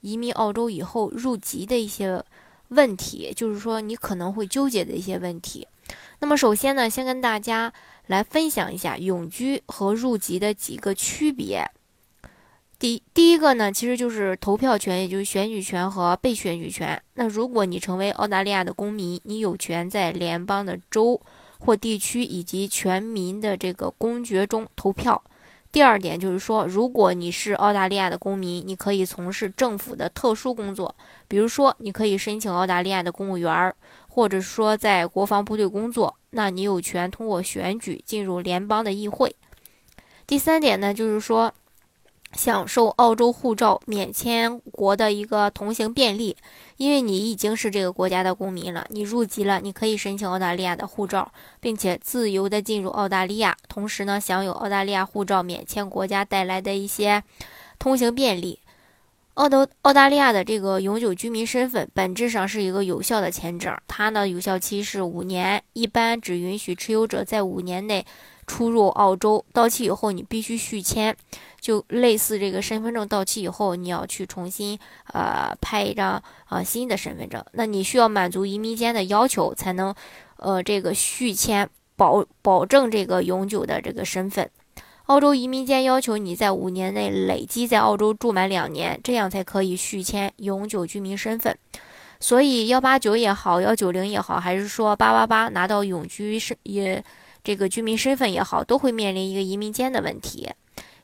移民澳洲以后入籍的一些问题，就是说你可能会纠结的一些问题。那么首先呢，先跟大家来分享一下永居和入籍的几个区别。第第一个呢，其实就是投票权，也就是选举权和被选举权。那如果你成为澳大利亚的公民，你有权在联邦的州或地区以及全民的这个公决中投票。第二点就是说，如果你是澳大利亚的公民，你可以从事政府的特殊工作，比如说你可以申请澳大利亚的公务员，或者说在国防部队工作，那你有权通过选举进入联邦的议会。第三点呢，就是说。享受澳洲护照免签国的一个通行便利，因为你已经是这个国家的公民了，你入籍了，你可以申请澳大利亚的护照，并且自由的进入澳大利亚，同时呢，享有澳大利亚护照免签国家带来的一些通行便利。澳洲澳大利亚的这个永久居民身份本质上是一个有效的签证，它呢有效期是五年，一般只允许持有者在五年内。出入澳洲到期以后，你必须续签，就类似这个身份证到期以后，你要去重新呃拍一张啊新的身份证。那你需要满足移民间的要求，才能呃这个续签保保证这个永久的这个身份。澳洲移民间要求你在五年内累积在澳洲住满两年，这样才可以续签永久居民身份。所以幺八九也好，幺九零也好，还是说八八八拿到永居身也。这个居民身份也好，都会面临一个移民间的问题。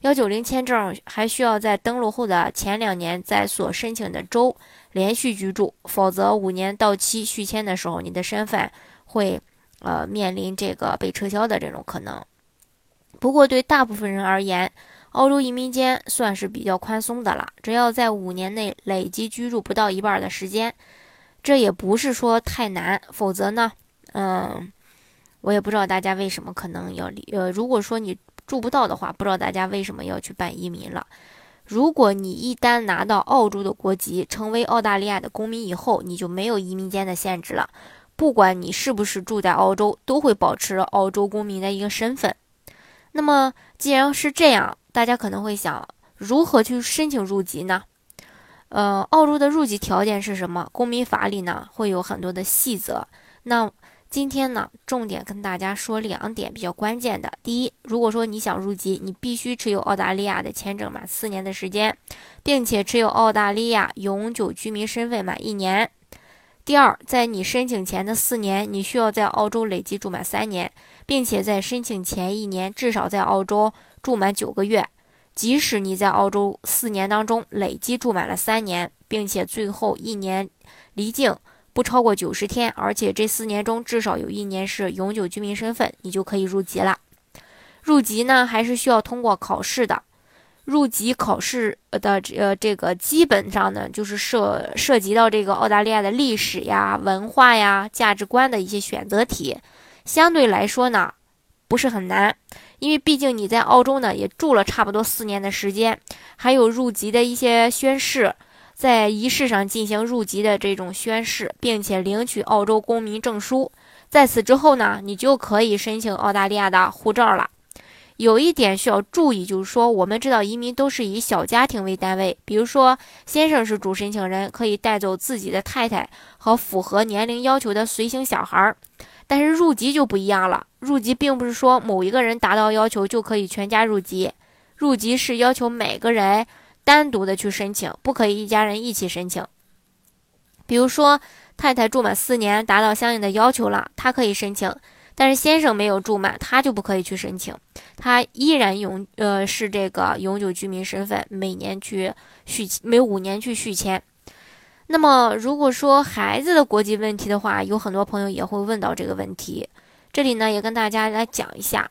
幺九零签证还需要在登陆后的前两年在所申请的州连续居住，否则五年到期续签的时候，你的身份会呃面临这个被撤销的这种可能。不过对大部分人而言，澳洲移民监算是比较宽松的了，只要在五年内累计居住不到一半的时间，这也不是说太难。否则呢，嗯。我也不知道大家为什么可能要离呃，如果说你住不到的话，不知道大家为什么要去办移民了。如果你一旦拿到澳洲的国籍，成为澳大利亚的公民以后，你就没有移民间的限制了。不管你是不是住在澳洲，都会保持澳洲公民的一个身份。那么既然是这样，大家可能会想，如何去申请入籍呢？呃，澳洲的入籍条件是什么？公民法里呢会有很多的细则。那今天呢，重点跟大家说两点比较关键的。第一，如果说你想入籍，你必须持有澳大利亚的签证满四年的时间，并且持有澳大利亚永久居民身份满一年。第二，在你申请前的四年，你需要在澳洲累计住满三年，并且在申请前一年至少在澳洲住满九个月。即使你在澳洲四年当中累计住满了三年，并且最后一年离境。不超过九十天，而且这四年中至少有一年是永久居民身份，你就可以入籍了。入籍呢，还是需要通过考试的。入籍考试的呃，这个基本上呢，就是涉涉及到这个澳大利亚的历史呀、文化呀、价值观的一些选择题，相对来说呢，不是很难，因为毕竟你在澳洲呢也住了差不多四年的时间，还有入籍的一些宣誓。在仪式上进行入籍的这种宣誓，并且领取澳洲公民证书，在此之后呢，你就可以申请澳大利亚的护照了。有一点需要注意，就是说，我们知道移民都是以小家庭为单位，比如说先生是主申请人，可以带走自己的太太和符合年龄要求的随行小孩儿。但是入籍就不一样了，入籍并不是说某一个人达到要求就可以全家入籍，入籍是要求每个人。单独的去申请，不可以一家人一起申请。比如说，太太住满四年，达到相应的要求了，她可以申请；但是先生没有住满，他就不可以去申请，他依然永呃是这个永久居民身份，每年去续每五年去续签。那么，如果说孩子的国籍问题的话，有很多朋友也会问到这个问题。这里呢，也跟大家来讲一下，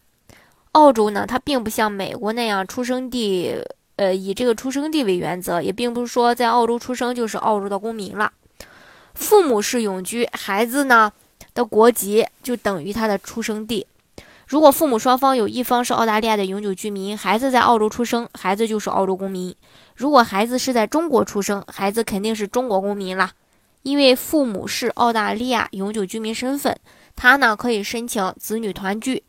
澳洲呢，它并不像美国那样出生地。呃，以这个出生地为原则，也并不是说在澳洲出生就是澳洲的公民了。父母是永居，孩子呢的国籍就等于他的出生地。如果父母双方有一方是澳大利亚的永久居民，孩子在澳洲出生，孩子就是澳洲公民；如果孩子是在中国出生，孩子肯定是中国公民啦，因为父母是澳大利亚永久居民身份，他呢可以申请子女团聚。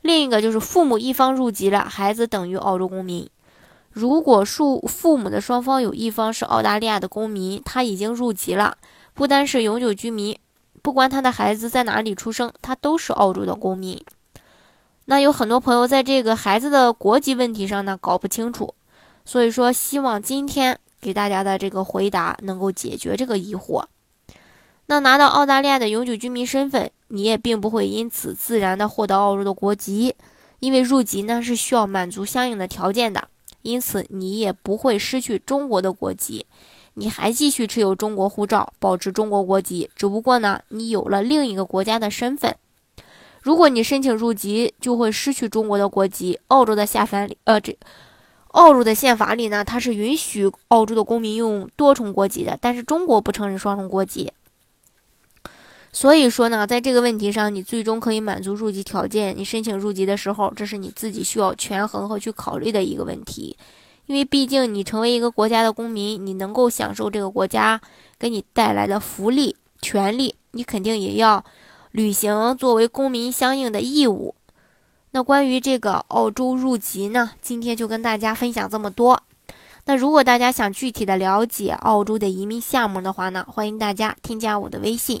另一个就是父母一方入籍了，孩子等于澳洲公民。如果父父母的双方有一方是澳大利亚的公民，他已经入籍了，不单是永久居民，不管他的孩子在哪里出生，他都是澳洲的公民。那有很多朋友在这个孩子的国籍问题上呢搞不清楚，所以说希望今天给大家的这个回答能够解决这个疑惑。那拿到澳大利亚的永久居民身份，你也并不会因此自然的获得澳洲的国籍，因为入籍呢是需要满足相应的条件的，因此你也不会失去中国的国籍，你还继续持有中国护照，保持中国国籍，只不过呢你有了另一个国家的身份。如果你申请入籍，就会失去中国的国籍。澳洲的下法里，呃，这澳洲的宪法里呢，它是允许澳洲的公民用多重国籍的，但是中国不承认双重国籍。所以说呢，在这个问题上，你最终可以满足入籍条件。你申请入籍的时候，这是你自己需要权衡和去考虑的一个问题，因为毕竟你成为一个国家的公民，你能够享受这个国家给你带来的福利、权利，你肯定也要。履行作为公民相应的义务。那关于这个澳洲入籍呢，今天就跟大家分享这么多。那如果大家想具体的了解澳洲的移民项目的话呢，欢迎大家添加我的微信